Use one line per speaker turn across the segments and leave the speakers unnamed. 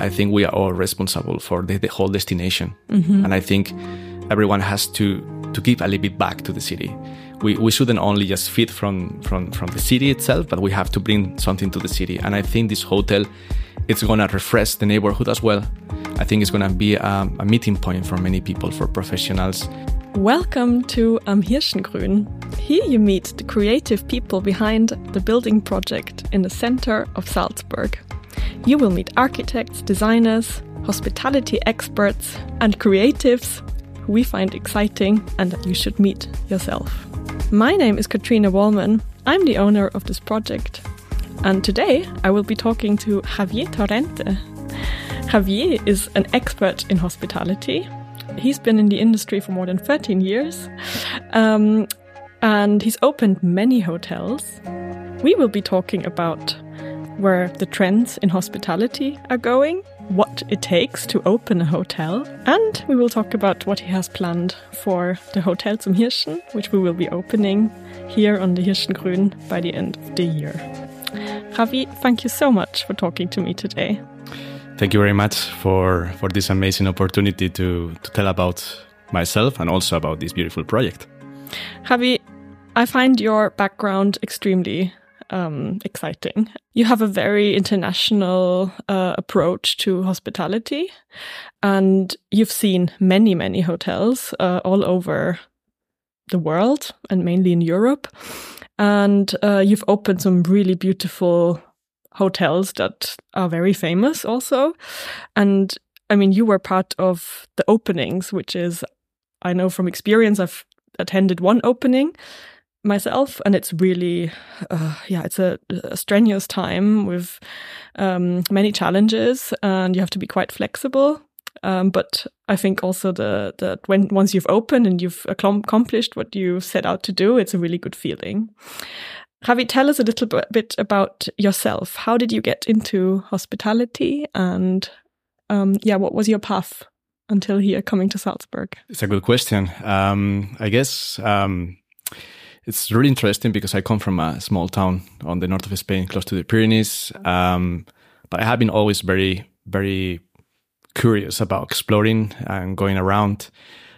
I think we are all responsible for the, the whole destination. Mm-hmm. And I think everyone has to, to give a little bit back to the city. We, we shouldn't only just feed from, from, from the city itself, but we have to bring something to the city. And I think this hotel, it's going to refresh the neighborhood as well. I think it's going to be a, a meeting point for many people, for professionals.
Welcome to Am Hirschengrün. Here you meet the creative people behind the building project in the center of Salzburg. You will meet architects, designers, hospitality experts, and creatives who we find exciting and that you should meet yourself. My name is Katrina Wallman. I'm the owner of this project. And today I will be talking to Javier Torrente. Javier is an expert in hospitality. He's been in the industry for more than 13 years. Um, and he's opened many hotels. We will be talking about where the trends in hospitality are going, what it takes to open a hotel, and we will talk about what he has planned for the Hotel zum Hirschen, which we will be opening here on the Hirschengrün by the end of the year. Javi, thank you so much for talking to me today.
Thank you very much for, for this amazing opportunity to, to tell about myself and also about this beautiful project.
Javi, I find your background extremely um, exciting. You have a very international uh, approach to hospitality, and you've seen many, many hotels uh, all over the world and mainly in Europe. And uh, you've opened some really beautiful hotels that are very famous also. And I mean, you were part of the openings, which is, I know from experience, I've attended one opening myself and it's really uh, yeah it's a, a, strenuous time with um, many challenges and you have to be quite flexible um, but i think also the the when once you've opened and you've accomplished what you set out to do it's a really good feeling Javi, tell us a little bit about yourself. How did you get into hospitality, and um, yeah, what was your path until here, coming to Salzburg?
It's a good question. Um, I guess um, it's really interesting because I come from a small town on the north of Spain, close to the Pyrenees. Um, but I have been always very, very curious about exploring and going around.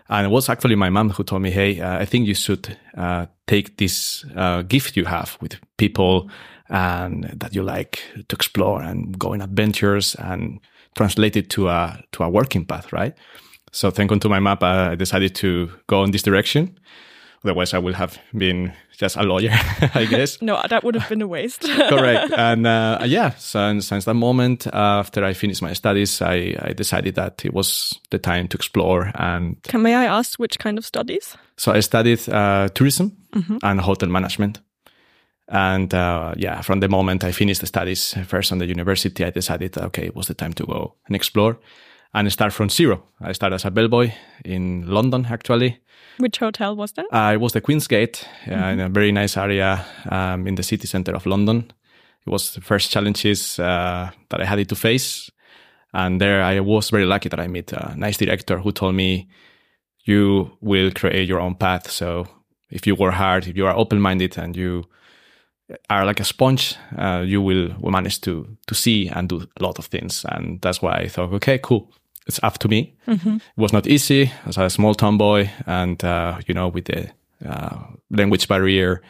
And it was actually my mom who told me, "Hey, uh, I think you should uh, take this uh, gift you have with people and that you like to explore and go on adventures and translate it to a to a working path, right?" So, thanks to my map, I decided to go in this direction. Otherwise, I would have been just a lawyer, I guess.
no, that would have been a waste.
Correct. And uh, yeah, so, since that moment, uh, after I finished my studies, I, I, decided that it was the time to explore. And
can may I ask which kind of studies?
So I studied uh, tourism mm-hmm. and hotel management. And uh, yeah, from the moment I finished the studies first on the university, I decided, okay, it was the time to go and explore and start from zero. I started as a bellboy in London, actually.
Which hotel was that?
Uh, it was the Queen's Gate, uh, mm-hmm. in a very nice area um, in the city center of London. It was the first challenges uh, that I had to face. And there I was very lucky that I met a nice director who told me, you will create your own path. So if you work hard, if you are open-minded and you are like a sponge, uh, you will, will manage to, to see and do a lot of things. And that's why I thought, okay, cool it's up to me. Mm-hmm. It was not easy as a small town boy, and uh, you know, with the uh, language barrier,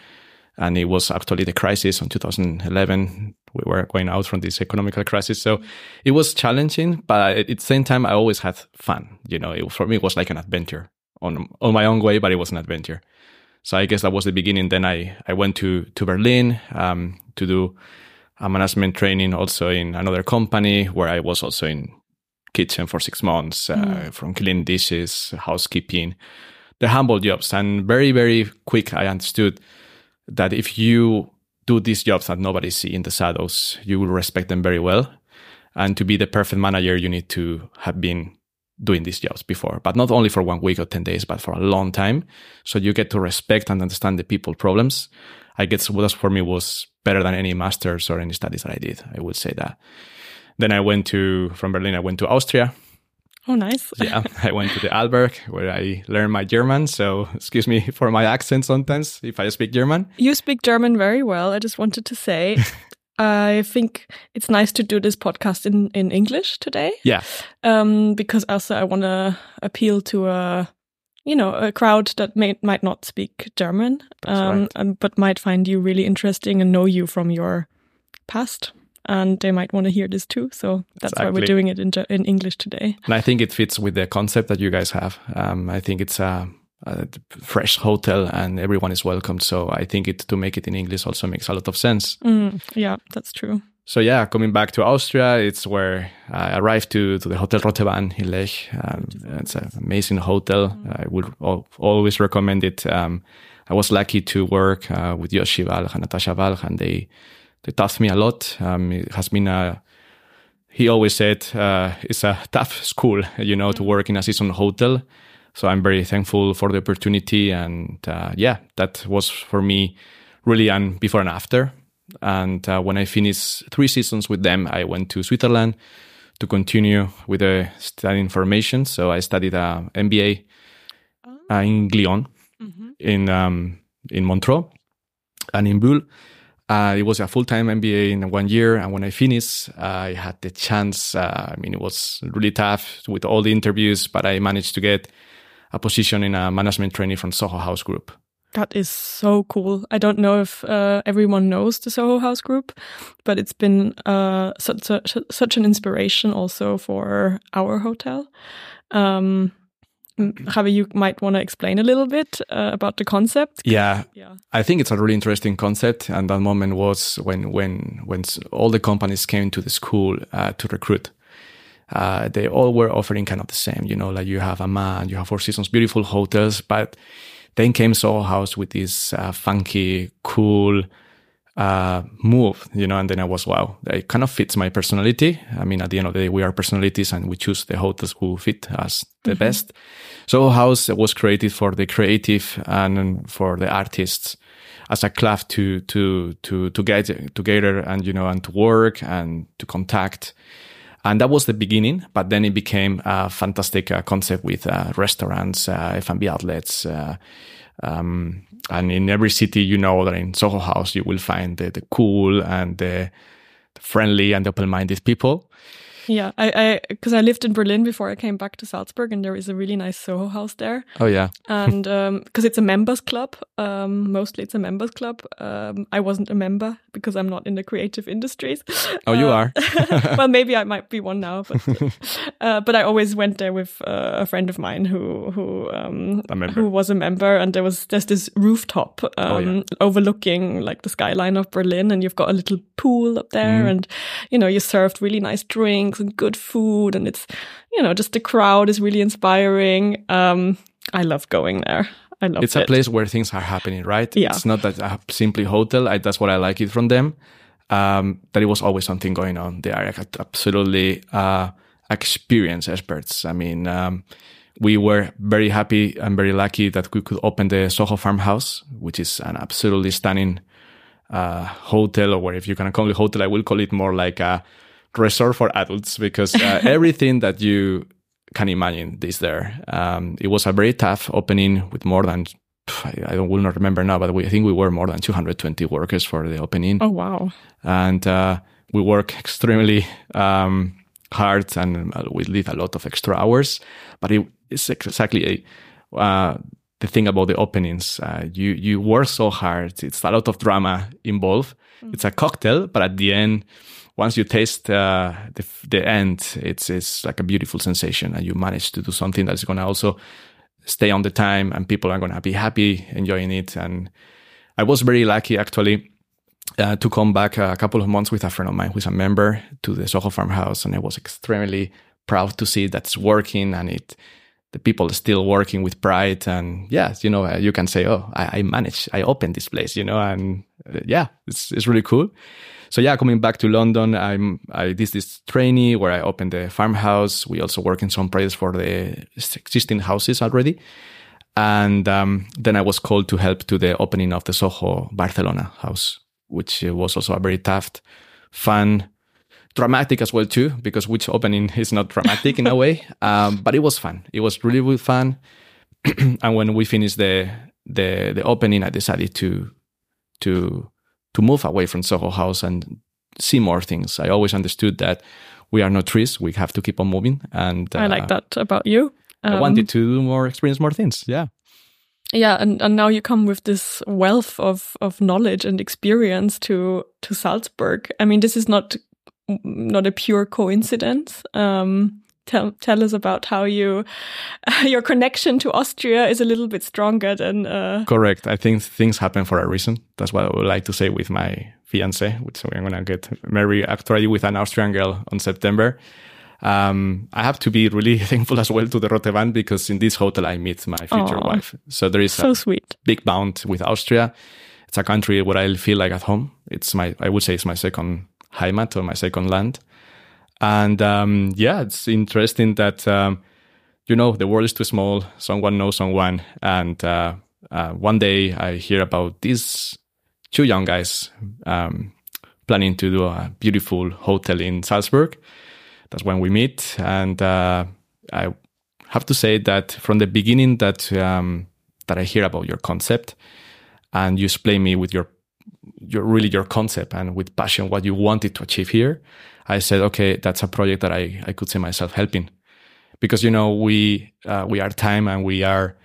and it was actually the crisis in 2011. We were going out from this economical crisis, so it was challenging. But at the same time, I always had fun. You know, it, for me, it was like an adventure on on my own way, but it was an adventure. So I guess that was the beginning. Then I I went to to Berlin um, to do a management training also in another company where I was also in kitchen for six months, uh, mm. from cleaning dishes, housekeeping, the humble jobs. And very, very quick, I understood that if you do these jobs that nobody see in the shadows, you will respect them very well. And to be the perfect manager, you need to have been doing these jobs before, but not only for one week or 10 days, but for a long time. So you get to respect and understand the people problems. I guess what for me was better than any masters or any studies that I did. I would say that. Then I went to, from Berlin, I went to Austria.
Oh, nice.
yeah, I went to the Arlberg where I learned my German. So, excuse me for my accent sometimes if I speak German.
You speak German very well. I just wanted to say I think it's nice to do this podcast in, in English today.
Yeah.
Um, because also I want to appeal to a, you know, a crowd that may, might not speak German, um,
right.
um, but might find you really interesting and know you from your past. And they might want to hear this too. So that's why we're doing it in, in English today.
And I think it fits with the concept that you guys have. Um, I think it's a, a fresh hotel and everyone is welcomed. So I think it to make it in English also makes a lot of sense.
Mm, yeah, that's true.
So yeah, coming back to Austria, it's where I arrived to, to the Hotel Rote Wand in Lech. Um, it's an amazing hotel. I would al- always recommend it. Um, I was lucky to work uh, with Joschi Walch and Natascha Walch, and they they taught me a lot. Um, it has been a he always said uh, it's a tough school, you know, to work in a seasonal hotel. So I'm very thankful for the opportunity, and uh, yeah, that was for me really an before and after. And uh, when I finished three seasons with them, I went to Switzerland to continue with the studying formation. So I studied a MBA uh, in Lyon, in um, in Montreux, and in Bulle. Uh, it was a full time MBA in one year, and when I finished, I had the chance. Uh, I mean, it was really tough with all the interviews, but I managed to get a position in a management training from Soho House Group.
That is so cool. I don't know if uh, everyone knows the Soho House Group, but it's been uh, such a, such an inspiration also for our hotel. Um, Javi, you might want to explain a little bit uh, about the concept.
Yeah,
Yeah.
I think it's a really interesting concept, and that moment was when when when all the companies came to the school uh, to recruit. Uh, they all were offering kind of the same, you know, like you have Aman, you have Four Seasons, beautiful hotels, but then came Soho House with this uh, funky, cool uh, move, you know, and then I was, wow, it kind of fits my personality. I mean, at the end of the day, we are personalities and we choose the hotels who fit us the best. Soho House was created for the creative and for the artists as a club to, to, to, to get together and, you know, and to work and to contact. And that was the beginning, but then it became a fantastic uh, concept with uh, restaurants, uh, F&B outlets, uh, um, and in every city, you know that in Soho House you will find the, the cool and the, the friendly and open-minded people.
Yeah, I I because I lived in Berlin before I came back to Salzburg, and there is a really nice Soho house there.
Oh yeah,
and because it's a members club, um, mostly it's a members club. Um, I wasn't a member because I'm not in the creative industries.
oh you
Uh,
are.
well, maybe I might be one now, but uh, but I always went there with uh, a friend of mine who who um, who was a member, and there was there's this rooftop um,
Oh, yeah.
overlooking like the skyline of Berlin, and you've got a little pool up there,
Mm-hmm.
and you know you served really nice drinks and good food, and it's you know just the crowd is really inspiring. Um, I love going there. I love it.
it's a
it.
place where things are happening, right?
Yeah.
It's not that a simply hotel. I, that's what I like it from them. Um, that it was always something going on. They are absolutely uh, experienced experts. I mean, um, we were very happy and very lucky that we could open the Soho Farmhouse, which is an absolutely stunning uh, hotel, or if you can call it hotel, I will call it more like a resort for adults because uh, everything that you can imagine is there. Um, it was a very tough opening with more than I don't will not remember now, but we, I think we were more than 220 workers for the opening,
Oh wow!
and uh, we work extremely um, hard and uh, we leave a lot of extra hours. But it, it's exactly uh, the thing about the openings. Uh, you you work so hard; it's a lot of drama involved. It's a cocktail, but at the end, once you taste uh, the the end, it's it's like a beautiful sensation, and you manage to do something that's going to also stay on the time, and people are going to be happy enjoying it. And I was very lucky actually uh, to come back a couple of months with a friend of mine who's a member to the Soho Farmhouse, and I was extremely proud to see that's working and it the people still working with pride and yeah you know you can say oh I, I managed I opened this place you know and uh, yeah it's it's really cool. So yeah coming back to London I'm I did this trainee where I opened the farmhouse. We also work in some projects for the existing houses already. And um, then I was called to help to the opening of the Soho Barcelona house which was also a very tough fun dramatic as well too because which opening is not dramatic in a way um, but it was fun it was really really fun and when we finished the the the opening i decided to to to move away from soho house and see more things. I always understood that we are not trees; we have to keep on moving. And
I like that about you.
I
Um,
wanted to do more, experience more things. Yeah.
yeah and, and now you come with this wealth of of knowledge and experience to to salzburg i mean this is not not a pure coincidence um tell tell us about how you your connection to austria is a little bit stronger than uh
Correct. I think things happen for a reason. That's what I would like to say with my fiance, which we're going to get married actually with an Austrian girl on September. Um, I have to be really thankful as well to the Rote Wand because in this hotel I meet my future
Aw.
wife. So there is
so
a
sweet
big bond with Austria. It's a country where I feel like at home. It's my, I would say it's my second Heimat or my second land. And um, yeah, it's interesting that, um, you know, the world is too small. Someone knows someone. And uh, uh, one day I hear about these two young guys um, planning to do a beautiful hotel in Salzburg. That's when we meet. And uh, I have to say that from the beginning that um, that I hear about your concept and you explain me with your your really your concept and with passion what you wanted to achieve here, I said, okay, that's a project that I, I could see myself helping. Because you know, we uh, we are time and we are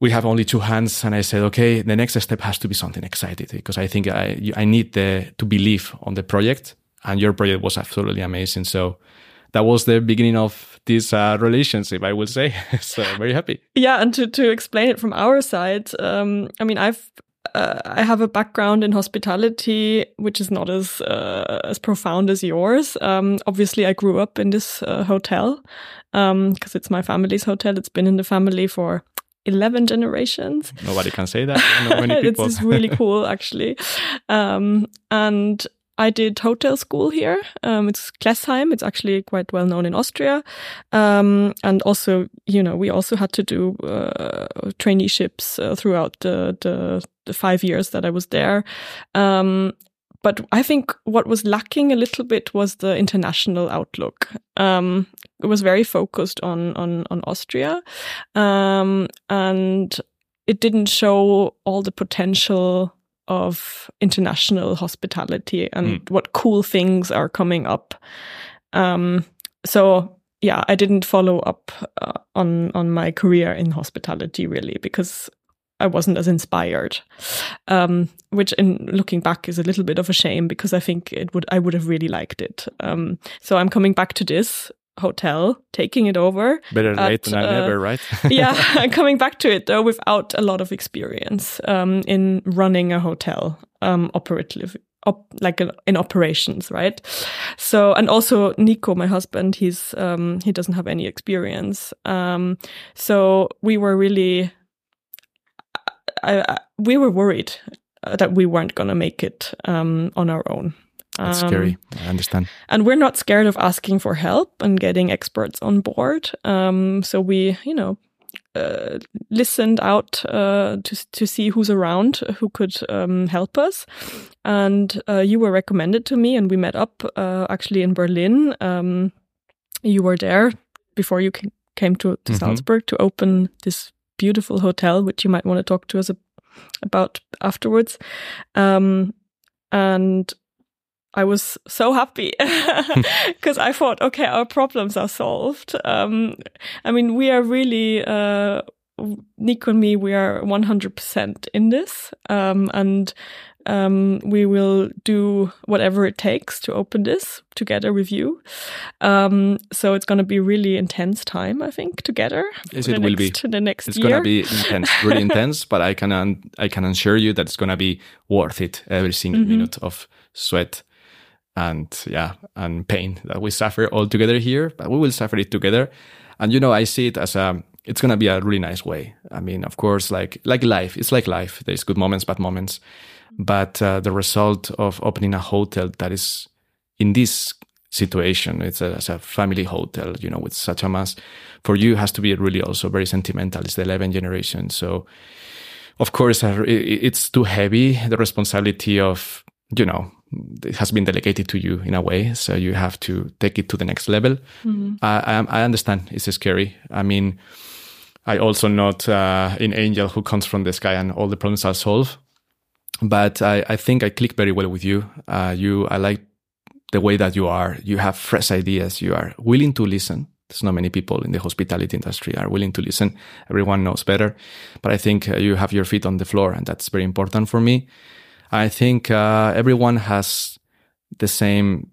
we have only two hands and I said, okay, the next step has to be something exciting because I think I I need the to believe on the project and your project was absolutely amazing. So that was the beginning of this uh, relationship, I will say. so very happy.
yeah and to to explain it from our side um i mean i've uh, I have a background in hospitality, which is not as uh, as profound as yours. Um, obviously, I grew up in this uh, hotel because it's my family's hotel. It's been in the family for eleven generations.
Nobody can say that. Not many
it's
people.
just really cool, actually. Um, and I did hotel school here. Um, it's Klessheim. It's actually quite well known in Austria. Um, and also, you know, we also had to do uh, traineeships uh, throughout the, the the five years that I was there. Um, but I think what was lacking a little bit was the international outlook. Um, it was very focused on on on Austria, um, and it didn't show all the potential of international hospitality and what cool things are coming up. Um, so yeah, I didn't follow up uh, on on my career in hospitality really because I wasn't as inspired. Um, which, in looking back, is a little bit of a shame because I think it would I would have really liked it. Um, so I'm coming back to this hotel, taking it over.
Better late than
uh,
never, right?
yeah, coming back to it though without a lot of experience um, in running a hotel um, operative. Op, like in, in operations, right? So, and also Nico, my husband, he's um, he doesn't have any experience. Um, so we were really, I, I, we were worried uh, that we weren't going to make it um, on our own.
That's
Um,
scary. I understand.
and we're not scared of asking for help and getting experts on board. Um, so we, you know, uh, listened out uh, to to see who's around who could um, help us. And uh, you were recommended to me, and we met up uh, actually in Berlin. Um, you were there before you came to, to
Mhm.
Salzburg to open this beautiful hotel, which you might want to talk to us about afterwards. Um, and I was so happy because I thought, okay, our problems are solved. Um, I mean, we are really, uh, Nico and me, we are 100% in this. Um, and um, we will do whatever it takes to open this together with you. Um, so it's going to be really intense time, I think, together.
Yes, it
the
will be.
next- The next
It's gonna be intense, really intense. But I can I can assure you that it's gonna be worth it. Every single
Mhm.
minute of sweat and yeah and pain that we suffer all together here. But we will suffer it together. And you know, I see it as a it's gonna be a really nice way. I mean, of course, like like life, it's like life. There's good moments, bad moments. But uh, the result of opening a hotel that is in this situation, it's a, it's a family hotel, you know, with such a mass. For you, has to be really also very sentimental. It's the 11th generation, so of course uh, it's too heavy. The responsibility of you know it has been delegated to you in a way, so you have to take it to the next level.
Mhm.
I, I I understand it's scary. I mean, I also not uh, an angel who comes from the sky and all the problems are solved. but I, I think I click very well with you. Uh, you, I like the way that you are. You have fresh ideas. You are willing to listen. There's not many people in the hospitality industry are willing to listen. Everyone knows better, but I think uh, you have your feet on the floor, and that's very important for me. I think uh, everyone has the same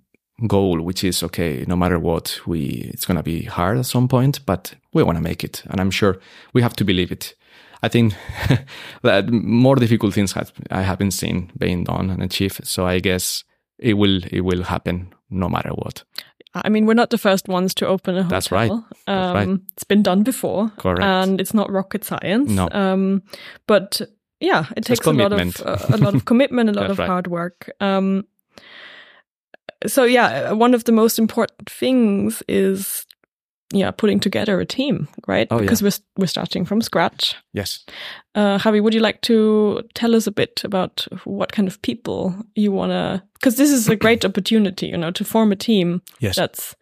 goal, which is okay. No matter what, we it's gonna be hard at some point, but we want to make it, and I'm sure we have to believe it. I think that more difficult things have I haven't seen being done and achieved. So I guess it will it will happen no matter what.
I mean, we're not the first ones to open a hotel.
That's right. That's
um,
right.
It's been done before.
Correct.
And it's not rocket science.
No.
Um, but yeah, it takes a lot of uh, a lot of commitment, a lot of
right.
hard work. Um, so yeah, one of the most important things is yeah putting together a team, right?
Oh, yeah.
because we're we're starting from scratch.
Yes.
Uh, Javi, would you like to tell us a bit about what kind of people you want to? Because this is a great opportunity, you know, to form a team
Yes.
that's,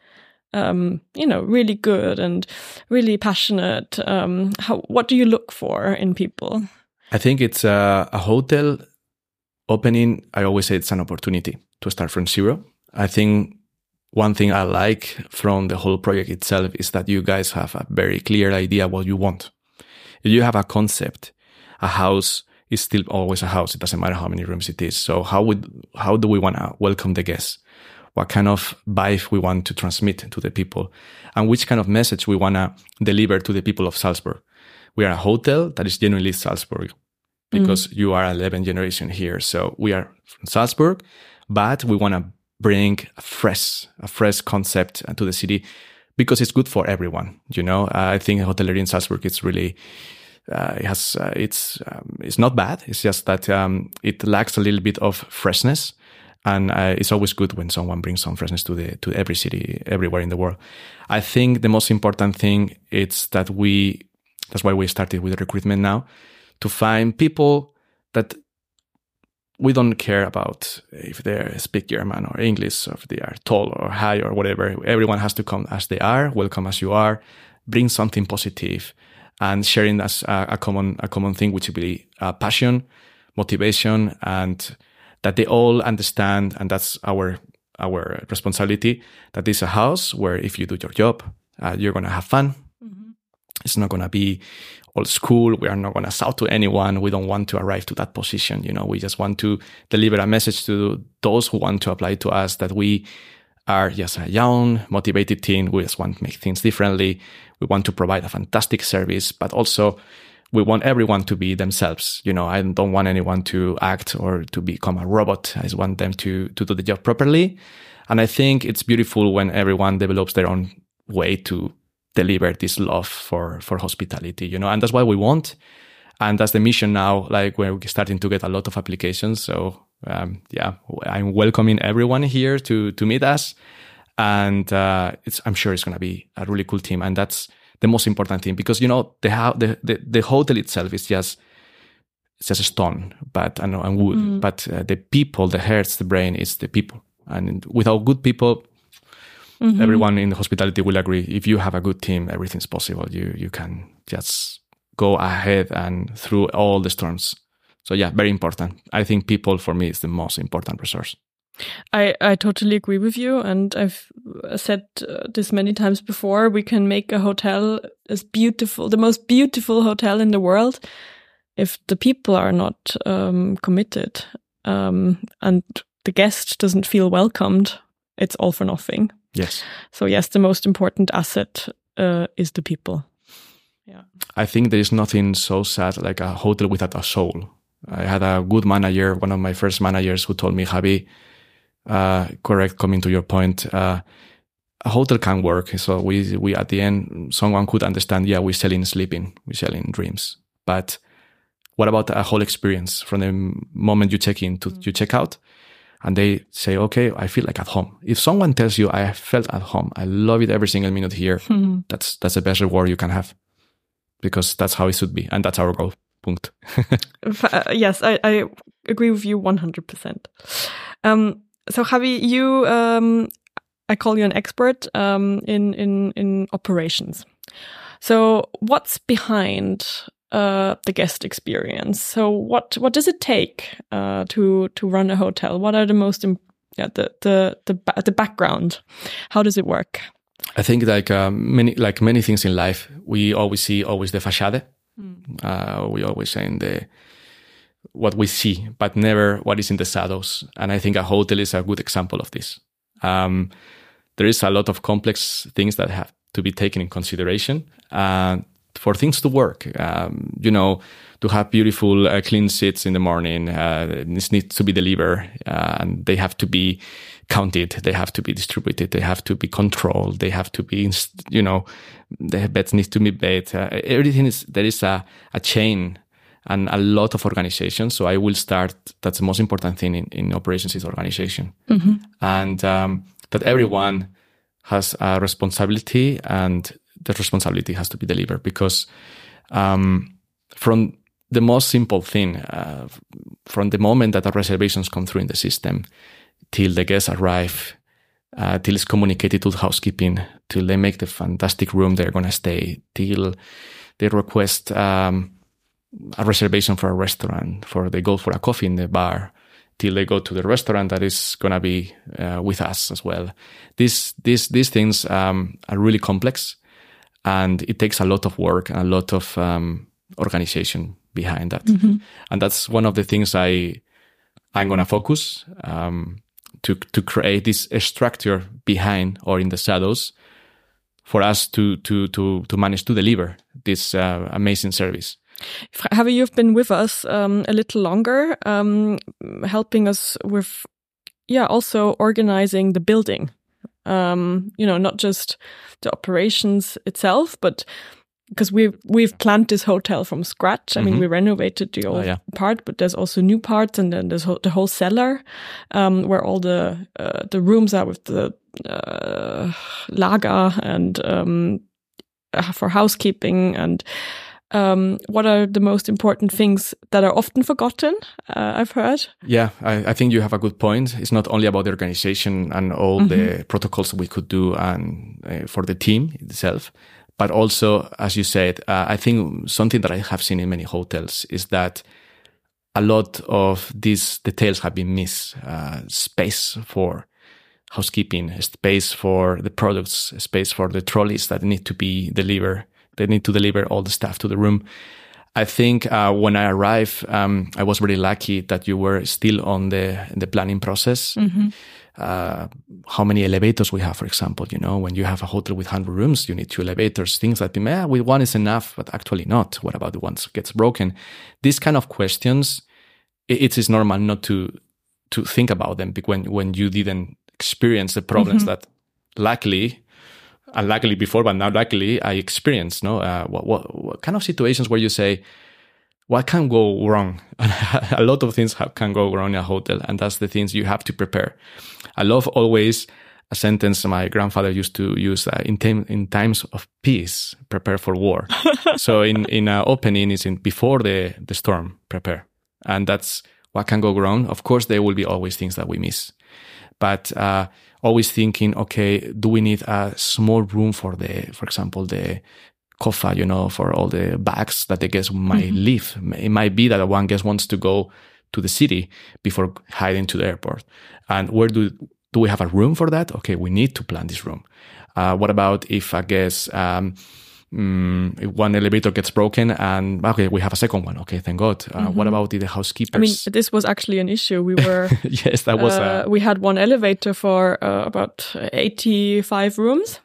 um, you know, really good and really passionate. Um, how? What do you look for in people?
I think it's a, a hotel opening. I always say it's an opportunity to start from zero. I think one thing I like from the whole project itself is that you guys have a very clear idea what you want. If you have a concept, a house is still always a house. It doesn't matter how many rooms it is. So how would, how do we want to welcome the guests? What kind of vibe we want to transmit to the people and which kind of message we want to deliver to the people of Salzburg. We are a hotel that is genuinely Salzburg because you are 11 generation here. So we are from Salzburg, but we want to bring a fresh, a fresh concept to the city because it's good for everyone. You know, I think hotelery in Salzburg is really, uh, it has, uh, it's, um, it's not bad. It's just that, um, it lacks a little bit of freshness. And uh, it's always good when someone brings some freshness to the to every city, everywhere in the world. I think the most important thing is that we. That's why we started with recruitment now, to find people that we don't care about if they speak German or English, or if they are tall or high or whatever. Everyone has to come as they are, welcome as you are, bring something positive, and sharing as a, a common a common thing, which will be uh, passion, motivation, and that they all understand, and that's our our responsibility. That this is a house where if you do your job, uh, you're gonna have fun. It's not gonna be old school. We are not gonna shout to anyone. We don't want to arrive to that position. You know, we just want to deliver a message to those who want to apply to us that we are just a young, motivated team. We just want to make things differently. We want to provide a fantastic service, but also we want everyone to be themselves. You know, I don't want anyone to act or to become a robot. I just want them to, to do the job properly. And I think it's beautiful when everyone develops their own way to deliver this love for, for hospitality, you know, and that's what we want. And that's the mission now, like we're starting to get a lot of applications. So, um, yeah, I'm welcoming everyone here to, to meet us. And, uh, it's, I'm sure it's going to be a really cool team. And that's, the most important thing because you know the how the, the, the hotel itself is just it's just a stone but and, and wood but uh, the people the hearts the brain is the people and without good people everyone in the hospitality will agree if you have a good team everything's possible you you can just go ahead and through all the storms so yeah very important i think people for me is the most important resource
I, I totally agree with you. And I've said uh, this many times before. We can make a hotel as beautiful, the most beautiful hotel in the world, if the people are not um, committed um, and the guest doesn't feel welcomed. It's all for nothing.
Yes
So yes, the most important asset uh, is the people. Yeah.
I think there is nothing so sad like a hotel without a soul. I had a good manager, one of my first managers, who told me, Javi, uh, correct, coming to your point, uh, a hotel can work. So we, we, at the end, someone could understand, yeah, we're selling sleeping, we're selling dreams. But what about a whole experience from the moment you check in to you check out? And they say, okay, I feel like at home. If someone tells you, I felt at home, I love it every single minute here, that's, that's the best reward you can have because that's how it should be. And that's our goal. Punkt.
Uh, yes, I, I agree with you 100%. Um, so Javi, you, um, I call you an expert um, in, in, in operations. So what's behind uh, the guest experience. So what what does it take uh, to to run a hotel? What are the most yeah, the the the ba- the background? How does it work?
I think like uh, many like many things in life, we always see always the facade. Uh, we always say in the what we see, but never what is in the shadows. And I think a hotel is a good example of this. Um, there is a lot of complex things that have to be taken in consideration uh, for things to work. Um, you know, to have beautiful, uh, clean seats in the morning, uh, this needs to be delivered, uh, and they have to be counted. They have to be distributed. They have to be controlled. They have to be, you know, the beds need to be made. Uh, everything is there is a, a chain and a lot of organizations. So I will start. That's the most important thing in, in operations is organization, and um, that everyone has a responsibility, and the responsibility has to be delivered because um, from the most simple thing, uh, from the moment that the reservations come through in the system till the guests arrive, uh, till it's communicated to the housekeeping, till they make the fantastic room they're going to stay, till they request um, a reservation for a restaurant, for they go for a coffee in the bar, till they go to the restaurant that is going to be uh, with us as well. These these these things um, are really complex, and it takes a lot of work and a lot of um, organization behind that. And that's one of the things I I'm going to focus um, to to create this structure behind or in the shadows for us to to to to manage to deliver this uh, amazing service.
Have you've been with us um, a little longer, um, helping us with, yeah, also organizing the building. Um, you know, not just the operations itself, but because we've we've planned this hotel from scratch. I mean, we renovated the old
yeah.
part, but there's also new parts, and then there's whole, the whole cellar um, where all the uh, the rooms are with the uh, lager and um, uh, for housekeeping and um, what are the most important things that are often forgotten? Uh, I've heard.
Yeah, I, I think you have a good point. It's not only about the organization and all the protocols we could do and uh, for the team itself, but also, as you said, uh, I think something that I have seen in many hotels is that a lot of these details have been missed. Uh, space for housekeeping, space for the products, space for the trolleys that need to be delivered. They need to deliver all the stuff to the room. I think uh, when I arrived, um, I was very lucky that you were still on the the planning process. Uh, how many elevators we have, for example, you know, when you have a hotel with 100 rooms, you need two elevators, things like, yeah, with one is enough, but actually not. What about the ones that gets broken? These kind of questions, it, is normal not to, to think about them when, when you didn't experience the problems that luckily, unluckily before, but now luckily I experienced, no? Uh, what, what, what kind of situations where you say, what can go wrong? a lot of things have, can go wrong in a hotel, and that's the things you have to prepare. I love always a sentence my grandfather used to use uh, in, time, in times of peace, prepare for war. so in in uh, opening is in before the the storm, prepare, and that's what can go wrong. Of course, there will be always things that we miss, but uh, always thinking, okay, do we need a small room for the, for example, the koffa, you know, for all the bags that the guest might leave. It might be that one guest wants to go to the city before heading to the airport. And where do do we have a room for that? Okay, we need to plan this room. Uh, what about if a guest um, mm, one elevator gets broken and okay, we have a second one. Okay, thank God. Uh, What about the housekeepers?
I mean, this was actually an issue. We were
yes, that was
uh,
uh,
we had one elevator for uh, about 85 rooms.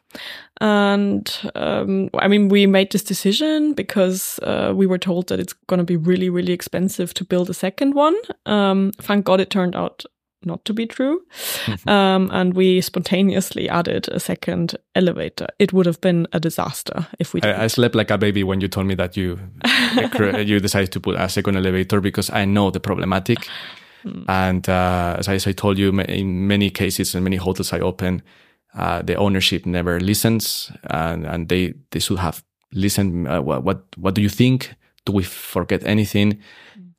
And um, I mean, we made this decision because uh, we were told that it's going to be really, really expensive to build a second one. Um, thank God it turned out not to be true. um, and we spontaneously added a second elevator. It would have been a disaster if we didn't.
I, I slept like a baby when you told me that you you decided to put a second elevator because I know the problematic. And uh, as I, as I told you, in many cases and many hotels I open, uh, the ownership never listens, and, and they they should have listened. Uh, what what what do you think? Do we forget anything?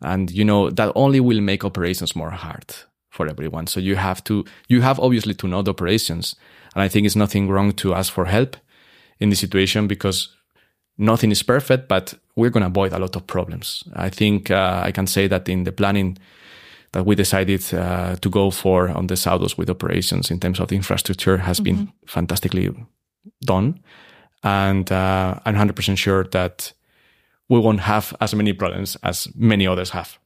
And you know that only will make operations more hard for everyone. So you have to you have obviously to know the operations, and I think it's nothing wrong to ask for help in this situation because nothing is perfect, but we're going to avoid a lot of problems. I think uh, I can say that in the planning that we decided uh, to go for on the Southos with operations in terms of the infrastructure has mm-hmm. been fantastically done. And uh, I'm 100% sure that we won't have as many problems as many others have.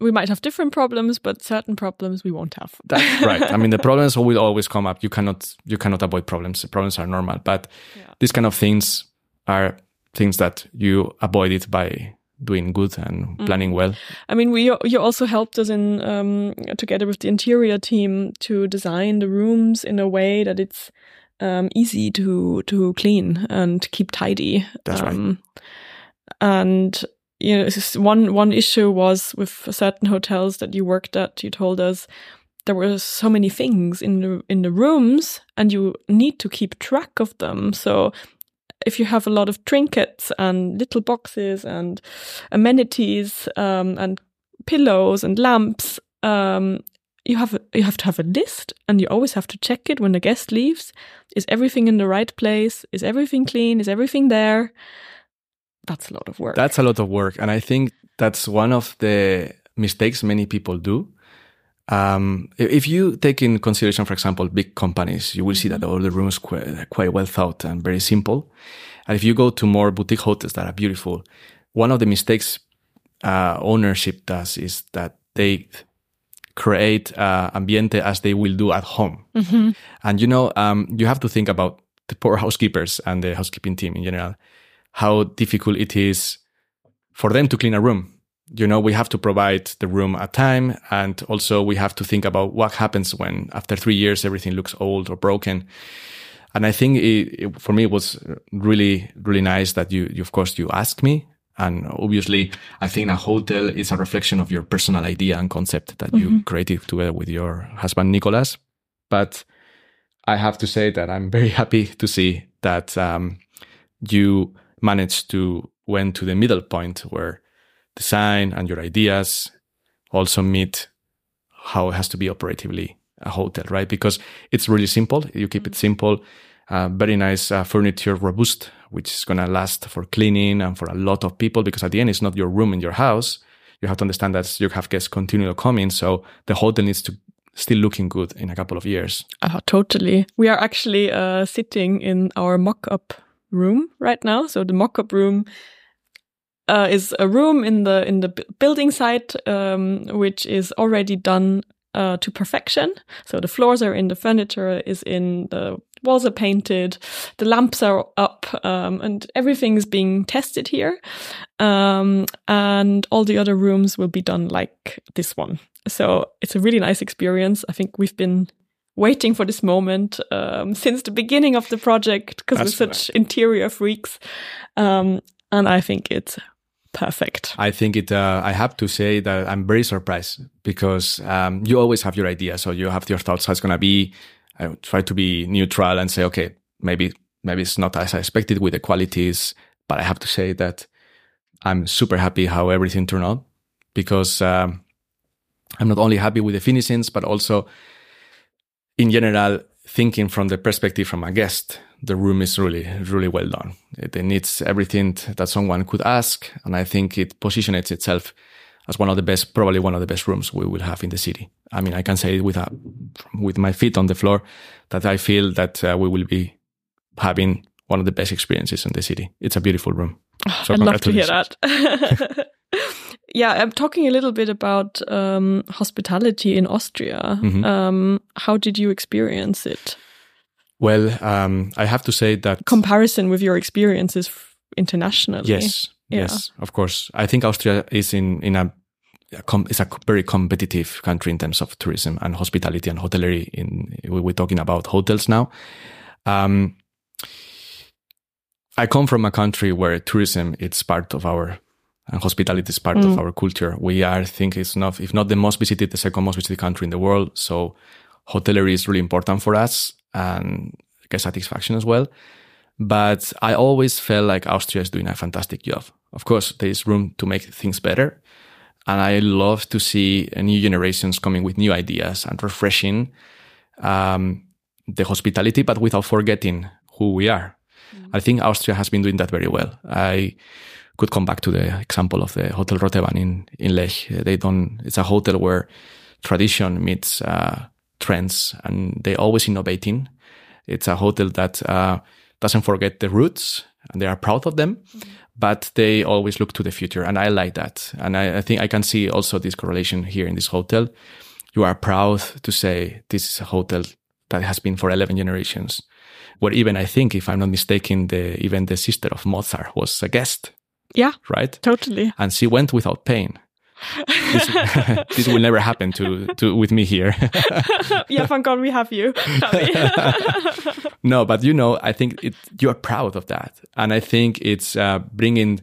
We might have different problems, but certain problems we won't have.
That's right. I mean, the problems will always come up. You cannot you cannot avoid problems. Problems are normal, but yeah. these kind of things are things that you avoid it by doing good and mm. planning well.
I mean, we you also helped us in um, together with the interior team to design the rooms in a way that it's um, easy to to clean and keep tidy.
That's um, right.
And you know, one one issue was with certain hotels that you worked at. You told us there were so many things in the in the rooms, and you need to keep track of them. So if you have a lot of trinkets and little boxes and amenities um, and pillows and lamps, um, you have you have to have a list, and you always have to check it when the guest leaves. Is everything in the right place? Is everything clean? Is everything there? That's a lot of work.
That's a lot of work. And I think that's one of the mistakes many people do. Um, if you take in consideration, for example, big companies, you will see that mm-hmm. all the rooms quite, quite well thought and very simple. And if you go to more boutique hotels that are beautiful, one of the mistakes uh, ownership does is that they create uh, ambiente as they will do at home. Mm-hmm. And you know, um, you have to think about the poor housekeepers and the housekeeping team in general how difficult it is for them to clean a room. You know, we have to provide the room at time. And also we have to think about what happens when after three years, everything looks old or broken. And I think it, it, for me, it was really, really nice that you, you, of course, you asked me. And obviously, I think a hotel is a reflection of your personal idea and concept that mm-hmm. you created together with your husband, Nicolas. But I have to say that I'm very happy to see that um, you manage to went to the middle point where design and your ideas also meet how it has to be operatively a hotel, right? Because it's really simple. You keep it mm-hmm. simple. Uh, very nice uh, furniture, robust, which is going to last for cleaning and for a lot of people. Because at the end, it's not your room in your house. You have to understand that you have guests continually coming. So the hotel needs to still looking good in a couple of years.
Uh, totally. We are actually uh, sitting in our mock-up room right now. So the mock-up room uh, is a room in the in the building site um, which is already done uh, to perfection. So the floors are in, the furniture is in, the walls are painted, the lamps are up, um, and everything is being tested here. Um, and all the other rooms will be done like this one. So it's a really nice experience. I think we've been waiting for this moment um, since the beginning of the project because we're such interior freaks. Um, and I think it's perfect.
I think it, uh, I have to say that I'm very surprised because um, you always have your idea. So you have your thoughts how it's going to be. I try to be neutral and say, okay, maybe, maybe it's not as I expected with the qualities, but I have to say that I'm super happy how everything turned out because um, I'm not only happy with the finishings, but also in general, thinking from the perspective from a guest, the room is really, really well done. It, it needs everything that someone could ask. And I think it positions itself as one of the best, probably one of the best rooms we will have in the city. I mean, I can say it with a, with my feet on the floor that I feel that uh, we will be having one of the best experiences in the city. It's a beautiful room.
So I'd love to hear that. yeah, I'm talking a little bit about um, hospitality in Austria. Mm -hmm. um, how did you experience it?
Well, um, I have to say that
comparison with your experiences internationally.
Yes, yeah. yes, of course. I think Austria is in in a is a very competitive country in terms of tourism and hospitality and hotellery. In we're talking about hotels now. Um, I come from a country where tourism it's part of our and hospitality is part mm. of our culture. We are, I think, it's not, if not the most visited, the second most visited country in the world. So hotellery is really important for us and guest satisfaction as well. But I always felt like Austria is doing a fantastic job. Of course, there is room to make things better. And I love to see new generations coming with new ideas and refreshing um, the hospitality, but without forgetting who we are. I think Austria has been doing that very well. I could come back to the example of the Hotel Rote Wand in, in Lech. They don't, it's a hotel where tradition meets, uh, trends and they always innovating. It's a hotel that, uh, doesn't forget the roots and they are proud of them, mm-hmm. but they always look to the future. And I like that. And I, I think I can see also this correlation here in this hotel. You are proud to say this is a hotel that has been for 11 generations. Where even I think, if I'm not mistaken, the, even the sister of Mozart was a guest.
Yeah.
Right?
Totally.
And she went without pain. this, this, will never happen to, to with me here.
yeah, thank God we have you.
no, but you know, I think it, you are proud of that, and I think it's uh, bringing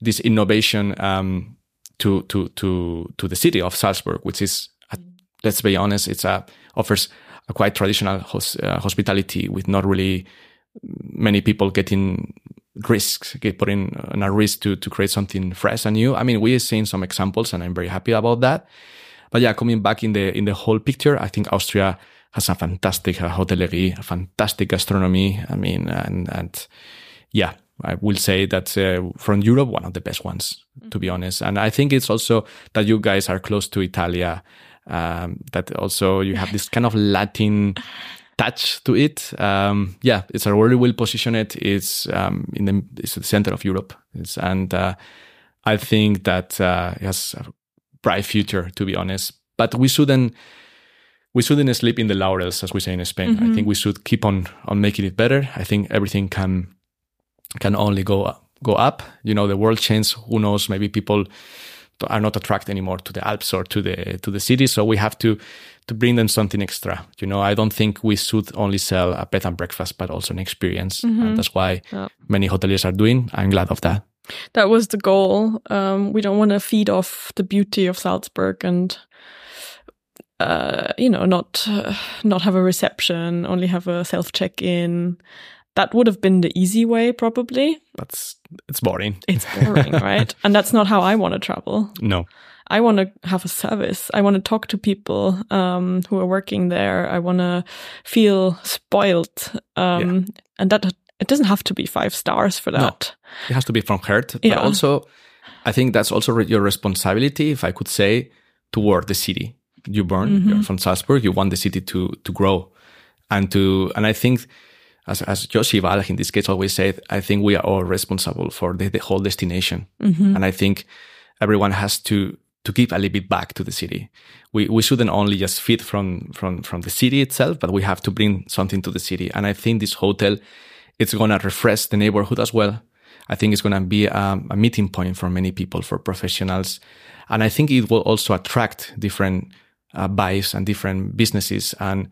this innovation um, to to to to the city of Salzburg, which is, a, let's be honest, it's a offers a quite traditional hos, uh, hospitality with not really many people getting risks, get put in, in a risk to, to create something fresh and new. I mean, we've seen some examples and I'm very happy about that. But yeah, coming back in the, in the whole picture, I think Austria has a fantastic uh, hotellerie, a fantastic gastronomy. I mean, and, and yeah, I will say that uh, from Europe, one of the best ones, to be honest. And I think it's also that you guys are close to Italia, um, that also you have this kind of Latin touch to it. Um, yeah, it's a really well positioned. It's um, in the it's the center of Europe, it's, and uh, I think that uh, it has a bright future. To be honest, but we shouldn't we shouldn't sleep in the laurels, as we say in Spain. Mm-hmm. I think we should keep on on making it better. I think everything can can only go go up. You know, the world changes. Who knows? Maybe people are not attracted anymore to the Alps or to the to the city. So we have to to bring them something extra. You know, I don't think we should only sell a bed and breakfast, but also an experience. Mm-hmm. And that's why yeah. many hoteliers are doing. I'm glad of that.
That was the goal. Um, we don't want to feed off the beauty of Salzburg and uh, you know, not uh, not have a reception, only have a self check in that would have been the easy way, probably.
That's it's boring.
It's boring, right? And that's not how I want to travel.
No.
I want to have a service. I want to talk to people um, who are working there. I want to feel spoiled, um, yeah. and that it doesn't have to be five stars for that. No.
It has to be from heart, yeah. but also, I think that's also your responsibility, if I could say, toward the city you born. Mm-hmm. You're from Salzburg. You want the city to to grow, and to and I think as, as Joschi Walch in this case always said, I think we are all responsible for the, the whole destination. Mm-hmm. And I think everyone has to, to give a little bit back to the city. We, we shouldn't only just feed from, from, from the city itself, but we have to bring something to the city. And I think this hotel, it's going to refresh the neighborhood as well. I think it's going to be a, a meeting point for many people, for professionals. And I think it will also attract different uh, buys and different businesses and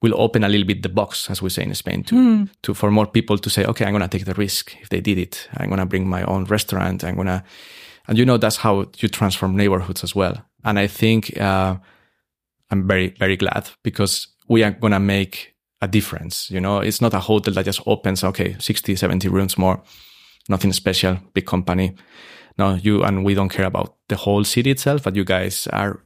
will open a little bit the box, as we say in Spain, to, mm. to for more people to say, okay, I'm going to take the risk. If they did it, I'm going to bring my own restaurant. I'm going to, and you know, that's how you transform neighborhoods as well. And I think, uh, I'm very, very glad because we are going to make a difference. You know, it's not a hotel that just opens, okay, 60, 70 rooms more, nothing special, big company. No, you, and we don't care about the whole city itself, but you guys are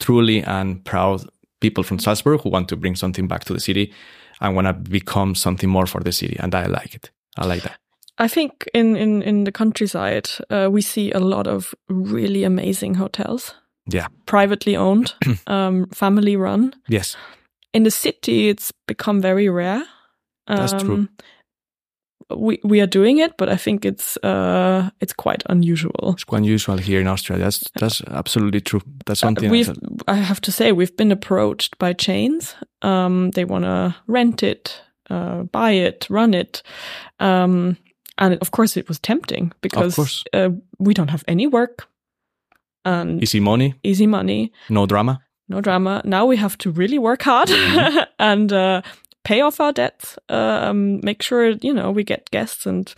truly and proud people from Salzburg who want to bring something back to the city and want to become something more for the city. And I like it. I like that.
I think in, in, in the countryside, uh, we see a lot of really amazing hotels.
Yeah.
Privately owned, um, family run.
Yes.
In the city, it's become very rare.
Um, That's true. Um,
we we are doing it, but I think it's uh it's quite unusual.
It's quite unusual here in Austria. That's that's absolutely true. That's something
uh, we've. I have to say we've been approached by chains. Um, they want to rent it, uh, buy it, run it. Um, and of course it was tempting because uh, we don't have any work. And
easy money.
Easy money.
No drama
no drama. Now we have to really work hard mm-hmm. and uh, pay off our debts, um, make sure you know we get guests, and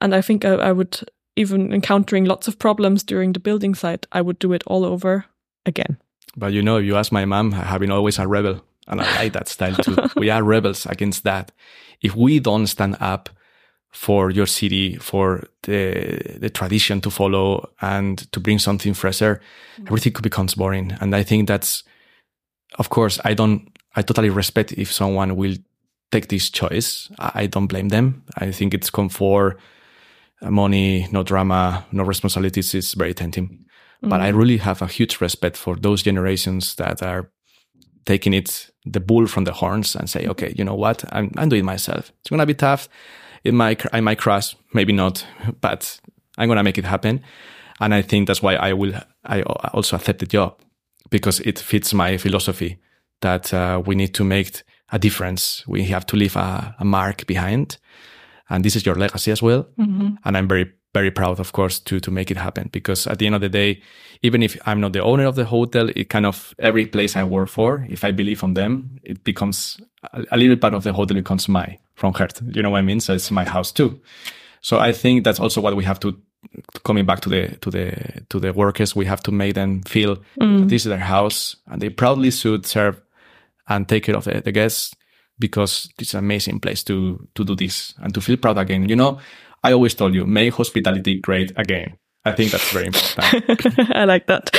and I think I, I would even encountering lots of problems during the building site, I would do it all over again.
But you know, if you ask my mom, I have been always a rebel, and I like that style too. we are rebels against that. If we don't stand up for your city, for the the tradition to follow, and to bring something fresher, mm. everything becomes boring. And I think that's, of course, I don't I totally respect if someone will take this choice, I, I don't blame them. I think it's comfort, uh, money, no drama, no responsibilities is very tempting. Mm-hmm. But I really have a huge respect for those generations that are taking it the bull from the horns and say, okay, you know what, I'm I'm doing myself. It's gonna be tough. It might I might crash, maybe not, but I'm gonna make it happen. And I think that's why I will I also accept the job because it fits my philosophy that uh, we need to make a difference. We have to leave a, a mark behind. And this is your legacy as well. Mm-hmm. And I'm very, very proud, of course, to, to make it happen because at the end of the day, even if I'm not the owner of the hotel, it kind of every place I work for, if I believe on them, it becomes a, little part of the hotel becomes my from heart. You know what I mean? So it's my house too. So I think that's also what we have to coming back to the to the to the workers we have to make them feel mm. this is their house and they proudly should serve and take care of the, the guests because it's an amazing place to to do this and to feel proud again. You know, I always told you, make hospitality great again. I think that's very important.
I like that.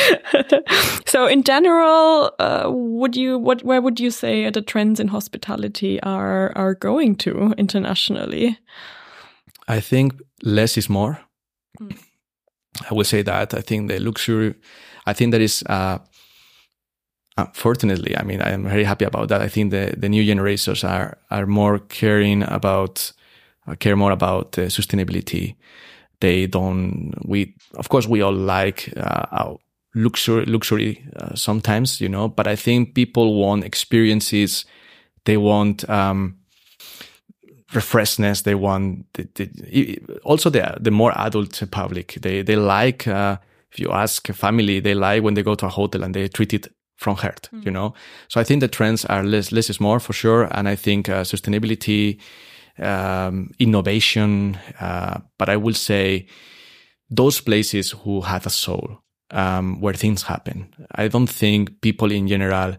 so, in general, uh, would you what where would you say the trends in hospitality are are going to internationally?
I think less is more. Mm. I would say that. I think the luxury. I think there is. Uh, Fortunately, I mean, I am very happy about that. I think the, the new generations are are more caring about uh, care more about uh, sustainability. They don't. We of course we all like uh, luxury luxury uh, sometimes, you know, but I think people want experiences. They want um, refreshness. They want the, the, also the the more adult public. They they like. Uh, if you ask a family, they like when they go to a hotel and they treat it from heart, mm. you know? So I think the trends are less, less is more for sure. And I think uh, sustainability, um, innovation, uh, but I will say those places who have a soul, um, where things happen. I don't think people in general,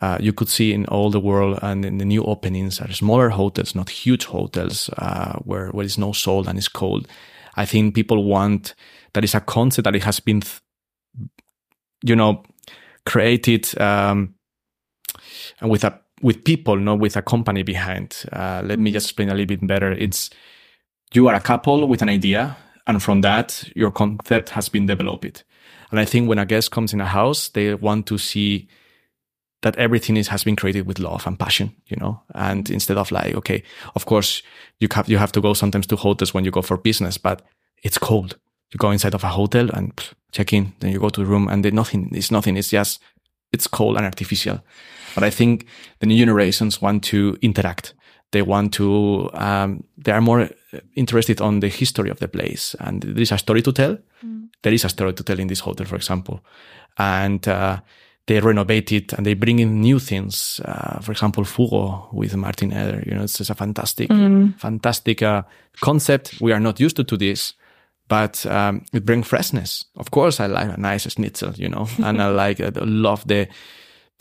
uh, you could see in all the world and in the new openings are smaller hotels, not huge hotels, uh, where, where there's no soul and it's cold. I think people want, that is a concept that it has been, th- you know, created um, with a with people, not with a company behind. Uh, let me mm-hmm. just explain a little bit better. It's you are a couple with an idea, and from that, your concept has been developed. And I think when a guest comes in a house, they want to see that everything is has been created with love and passion, you know. And instead of like, okay, of course you have you have to go sometimes to hotels when you go for business, but it's cold you go inside of a hotel and check in, then you go to the room and nothing, it's nothing. It's just, it's cold and artificial. But I think the new generations want to interact. They want to, um, they are more interested on the history of the place. And there is a story to tell. Mm. There is a story to tell in this hotel, for example. And, uh, they renovate it and they bring in new things. Uh, for example, Fugo with Martin Eder. You know, it's just a fantastic, mm. fantastic uh, concept. We are not used to, to this, but um, it brings freshness. Of course, I like a nice schnitzel, you know, and I like, I uh, love the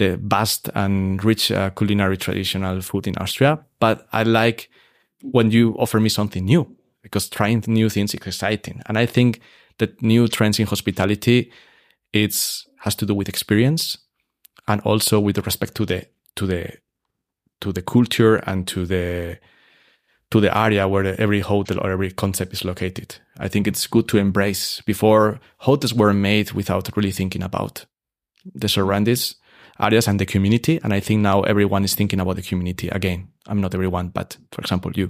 the vast and rich uh, culinary traditional food in Austria. But I like when you offer me something new because trying new things is exciting. And I think that new trends in hospitality, it's has to do with experience and also with respect to the to the to the culture and to the to the area where every hotel or every concept is located. I think it's good to embrace before hotels were made without really thinking about the surroundings areas and the community. And I think now everyone is thinking about the community again. I'm not everyone, but for example, you,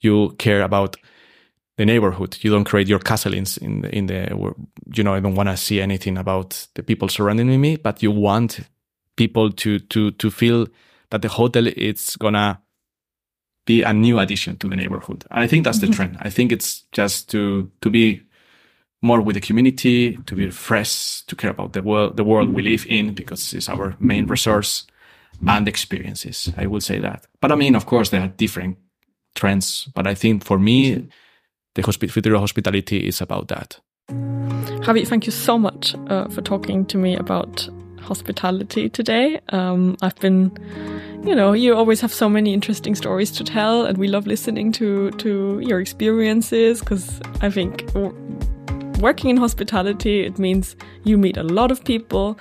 you care about the neighborhood. You don't create your castle in, in the, in the, you know, I don't want to see anything about the people surrounding me, but you want people to, to, to feel that the hotel is gonna be a new addition to the neighborhood. And I think that's mm-hmm. the trend. I think it's just to to be more with the community, to be fresh, to care about the world the world we live in because it's our main resource and experiences. I will say that. But I mean, of course, there are different trends. But I think for me, the future of hospitality is about that.
Javi, thank you so much uh, for talking to me about hospitality today. Um, I've been you know, you always have so many interesting stories to tell, and we love listening to to your experiences because I think working in hospitality it means you meet a lot of people,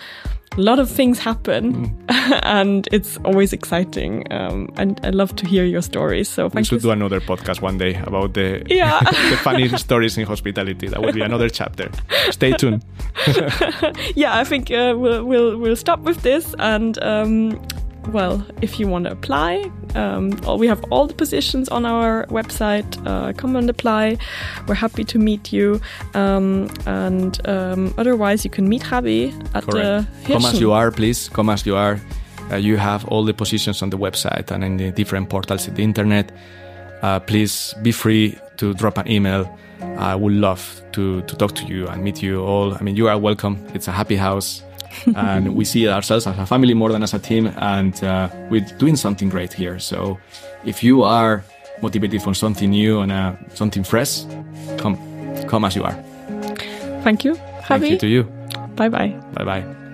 a lot of things happen, and it's always exciting. Um, and I love to hear your stories. So
we should
you.
do another podcast one day about the
Yeah.
the funny stories in hospitality. That would be another chapter. Stay tuned.
yeah, I think uh, we'll we'll we'll stop with this. And um, well, if you want to apply, um, all- we have all the positions on our website. Uh, come and apply. We're happy to meet you. Um, and um, otherwise, you can meet Javi at the
Come as you are, please. Come as you are. Uh, you have all the positions on the website and in the different portals in the internet. Uh, please be free to drop an email. I would love to, to talk to you and meet you all. I mean, you are welcome. It's a happy house. And we see ourselves as a family more than as a team. And uh, we're doing something great here. So if you are motivated for something new and uh, something fresh, come. Come as you are.
Thank you,
Thank you to you.
Bye bye.
Bye bye.